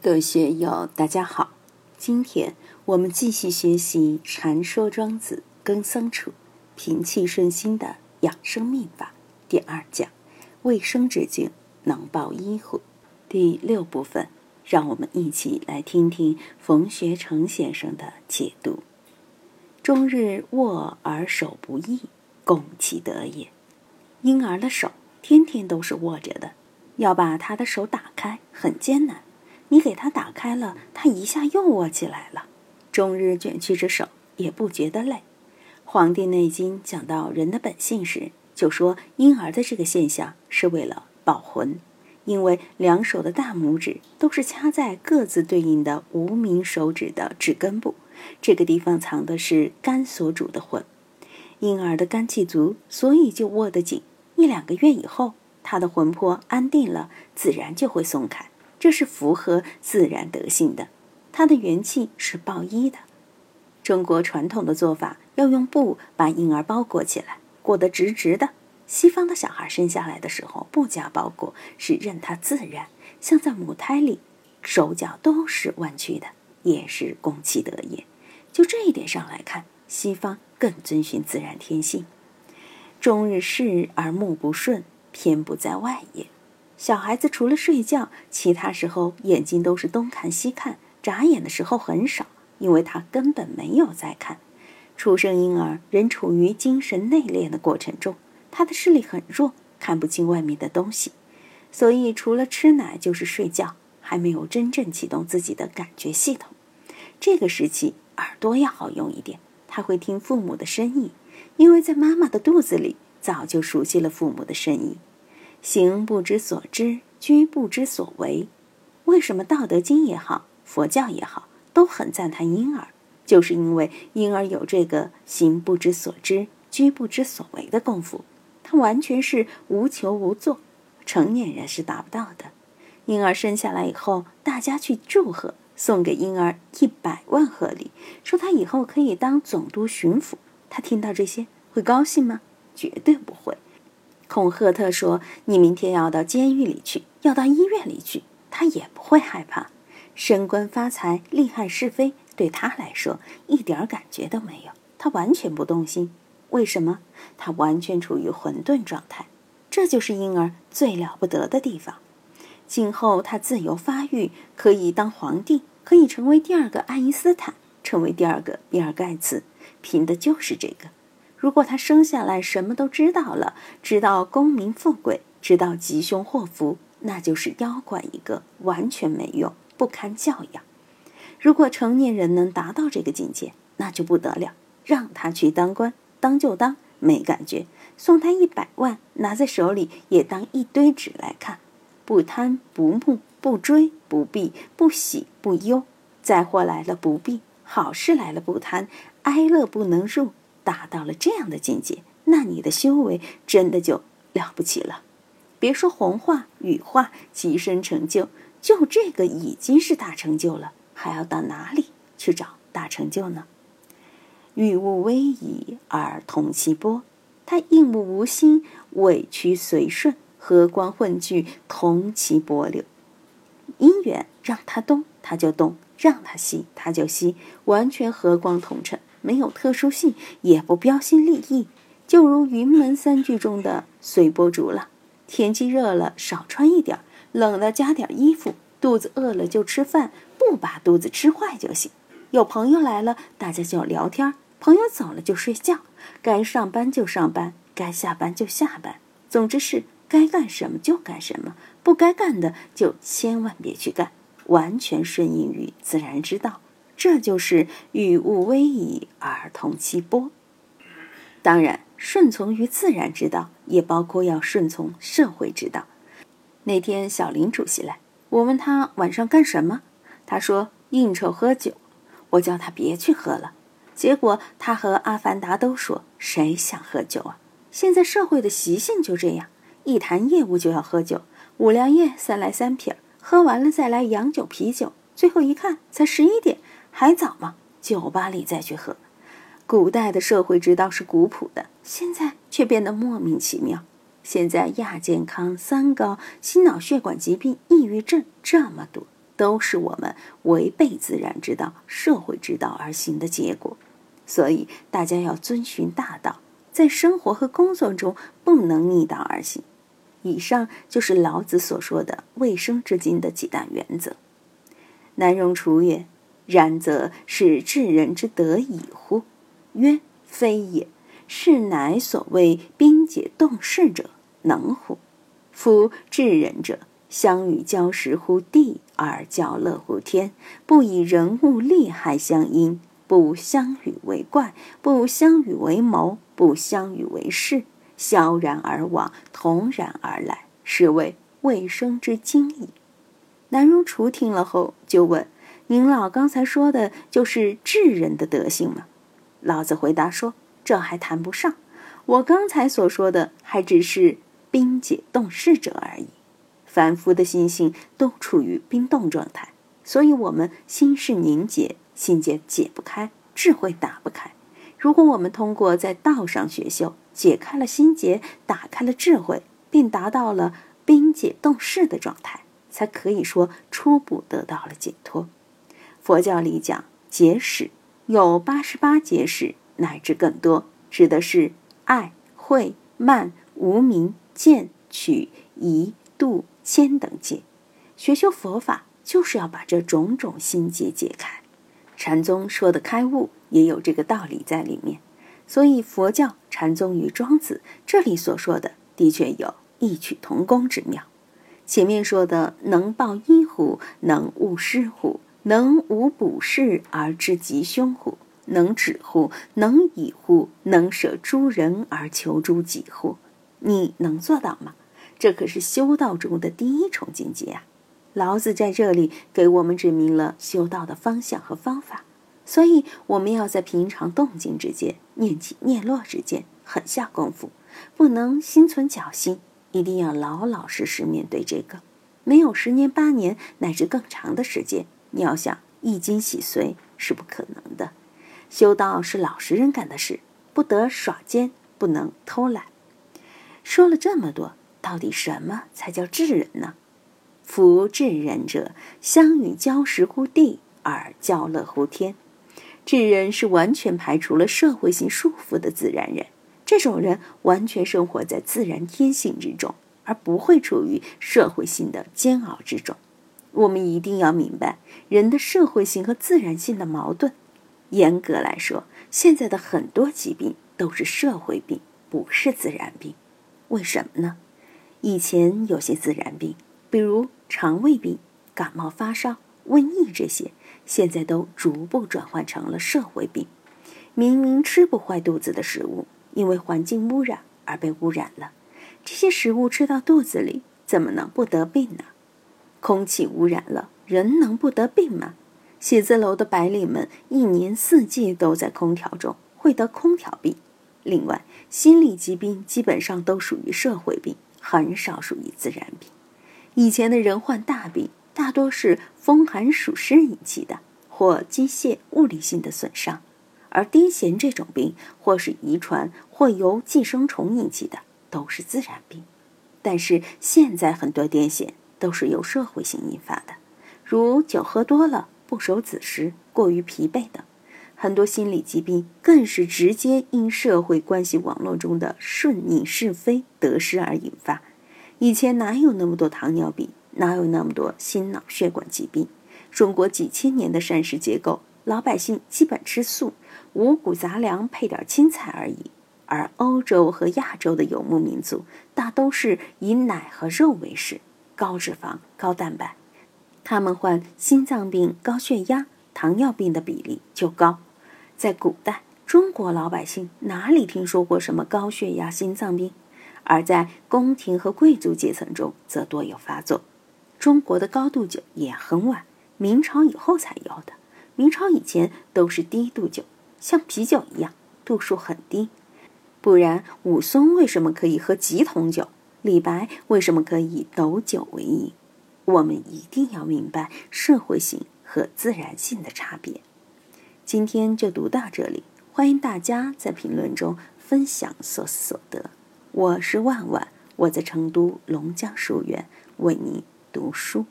各位学友，大家好。今天我们继续学习《禅说庄子耕桑处平气顺心的养生秘法》第二讲“卫生之境能报医乎”第六部分。让我们一起来听听冯学成先生的解读：“终日握而手不易，共其德也。婴儿的手天天都是握着的，要把他的手打开很艰难。”你给他打开了，他一下又握起来了，终日卷曲着手，也不觉得累。《黄帝内经》讲到人的本性时，就说婴儿的这个现象是为了保魂，因为两手的大拇指都是掐在各自对应的无名手指的指根部，这个地方藏的是肝所主的魂。婴儿的肝气足，所以就握得紧。一两个月以后，他的魂魄安定了，自然就会松开。这是符合自然德性的，它的元气是抱一的。中国传统的做法要用布把婴儿包裹起来，裹得直直的。西方的小孩生下来的时候不加包裹，是任他自然，像在母胎里，手脚都是弯曲的，也是攻其德也。就这一点上来看，西方更遵循自然天性。终日视而目不顺，偏不在外也。小孩子除了睡觉，其他时候眼睛都是东看西看，眨眼的时候很少，因为他根本没有在看。出生婴儿仍处于精神内敛的过程中，他的视力很弱，看不清外面的东西，所以除了吃奶就是睡觉，还没有真正启动自己的感觉系统。这个时期耳朵要好用一点，他会听父母的声音，因为在妈妈的肚子里早就熟悉了父母的声音。行不知所知，居不知所为。为什么《道德经》也好，佛教也好，都很赞叹婴儿？就是因为婴儿有这个行不知所知，居不知所为的功夫，他完全是无求无作，成年人是达不到的。婴儿生下来以后，大家去祝贺，送给婴儿一百万贺礼，说他以后可以当总督巡抚。他听到这些会高兴吗？绝对不会。孔赫特说：“你明天要到监狱里去，要到医院里去，他也不会害怕。升官发财、利害是非，对他来说一点感觉都没有，他完全不动心。为什么？他完全处于混沌状态。这就是婴儿最了不得的地方。今后他自由发育，可以当皇帝，可以成为第二个爱因斯坦，成为第二个比尔盖茨，凭的就是这个。”如果他生下来什么都知道了，知道功名富贵，知道吉凶祸福，那就是妖怪一个，完全没用，不堪教养。如果成年人能达到这个境界，那就不得了。让他去当官，当就当，没感觉；送他一百万，拿在手里也当一堆纸来看，不贪不慕，不追不避，不喜不忧。灾祸来了不避，好事来了不贪，哀乐不能入。达到了这样的境界，那你的修为真的就了不起了。别说红化、羽化、极身成就，就这个已经是大成就了，还要到哪里去找大成就呢？欲物微矣而同其波，他应物无心，委屈随顺，和光混聚，同其波流。因缘让它动，它就动；让它息，它就息，完全和光同尘。没有特殊性，也不标新立异，就如云门三句中的随波逐浪。天气热了，少穿一点；冷了，加点衣服。肚子饿了就吃饭，不把肚子吃坏就行。有朋友来了，大家就聊天；朋友走了就睡觉。该上班就上班，该下班就下班。总之是该干什么就干什么，不该干的就千万别去干，完全顺应于自然之道。这就是与物微矣而同其波。当然，顺从于自然之道，也包括要顺从社会之道。那天小林主席来，我问他晚上干什么，他说应酬喝酒。我叫他别去喝了，结果他和阿凡达都说谁想喝酒啊？现在社会的习性就这样，一谈业务就要喝酒，五粮液三来三瓶，喝完了再来洋酒啤酒，最后一看才十一点。还早吗？酒吧里再去喝。古代的社会之道是古朴的，现在却变得莫名其妙。现在亚健康、三高、心脑血管疾病、抑郁症这么多，都是我们违背自然之道、社会之道而行的结果。所以，大家要遵循大道，在生活和工作中不能逆道而行。以上就是老子所说的卫生之经的几大原则。南荣楚曰：“然则是治人之德矣乎？”曰：“非也。是乃所谓兵解动势者，能乎？夫治人者，相与交时乎地，而交乐乎天。不以人物利害相因，不相与为怪，不相与为谋，不相与为事。”萧然而往，同然而来，是谓未生之精矣。南荣楚听了后就问：“您老刚才说的就是智人的德性吗？”老子回答说：“这还谈不上，我刚才所说的还只是冰解冻势者而已。凡夫的心性都处于冰冻状态，所以我们心事凝结，心结解不开，智慧打不开。如果我们通过在道上学修，解开了心结，打开了智慧，并达到了冰解冻势的状态，才可以说初步得到了解脱。佛教里讲结使，有八十八结使乃至更多，指的是爱、慧、慢、无明、见、取、疑、度、谦等戒。学修佛法，就是要把这种种心结解开。禅宗说的开悟，也有这个道理在里面。所以，佛教禅宗与庄子这里所说的，的确有异曲同工之妙。前面说的“能报一乎？能悟失乎？能无补事而知吉凶乎？能止乎？能以乎？能舍诸人而求诸己乎？”你能做到吗？这可是修道中的第一重境界啊！老子在这里给我们指明了修道的方向和方法。所以，我们要在平常动静之间、念起念落之间狠下功夫，不能心存侥幸，一定要老老实实面对这个。没有十年八年乃至更长的时间，你要想一经洗髓是不可能的。修道是老实人干的事，不得耍奸，不能偷懒。说了这么多，到底什么才叫智人呢？夫智人者，相与交时乎地，而交乐乎天。智人是完全排除了社会性束缚的自然人，这种人完全生活在自然天性之中，而不会处于社会性的煎熬之中。我们一定要明白人的社会性和自然性的矛盾。严格来说，现在的很多疾病都是社会病，不是自然病。为什么呢？以前有些自然病，比如肠胃病、感冒发烧、瘟疫这些。现在都逐步转换成了社会病。明明吃不坏肚子的食物，因为环境污染而被污染了。这些食物吃到肚子里，怎么能不得病呢？空气污染了，人能不得病吗？写字楼的白领们一年四季都在空调中，会得空调病。另外，心理疾病基本上都属于社会病，很少属于自然病。以前的人患大病。大多是风寒暑湿引起的，或机械物理性的损伤；而癫痫这种病，或是遗传，或由寄生虫引起的，都是自然病。但是现在很多癫痫都是由社会性引发的，如酒喝多了、不守子时、过于疲惫等；很多心理疾病更是直接因社会关系网络中的顺逆是非得失而引发。以前哪有那么多糖尿病？哪有那么多心脑血管疾病？中国几千年的膳食结构，老百姓基本吃素，五谷杂粮配点青菜而已。而欧洲和亚洲的游牧民族，大都是以奶和肉为食，高脂肪、高蛋白，他们患心脏病、高血压、糖尿病的比例就高。在古代，中国老百姓哪里听说过什么高血压、心脏病？而在宫廷和贵族阶层中，则多有发作。中国的高度酒也很晚，明朝以后才有的。明朝以前都是低度酒，像啤酒一样，度数很低。不然，武松为什么可以喝几桶酒？李白为什么可以斗酒为饮？我们一定要明白社会性和自然性的差别。今天就读到这里，欢迎大家在评论中分享所思所得。我是万万，我在成都龙江书院为你。读书。